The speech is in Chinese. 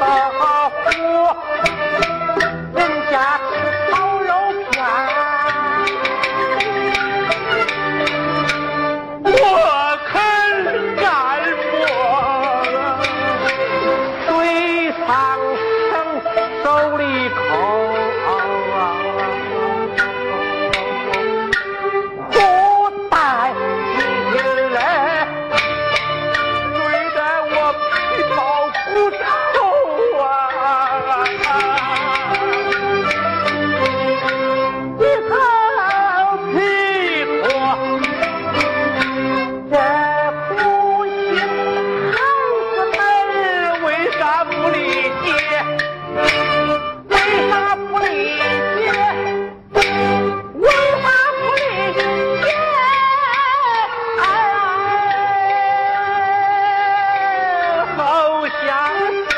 保护人家吃烤肉片。我肯干手里家。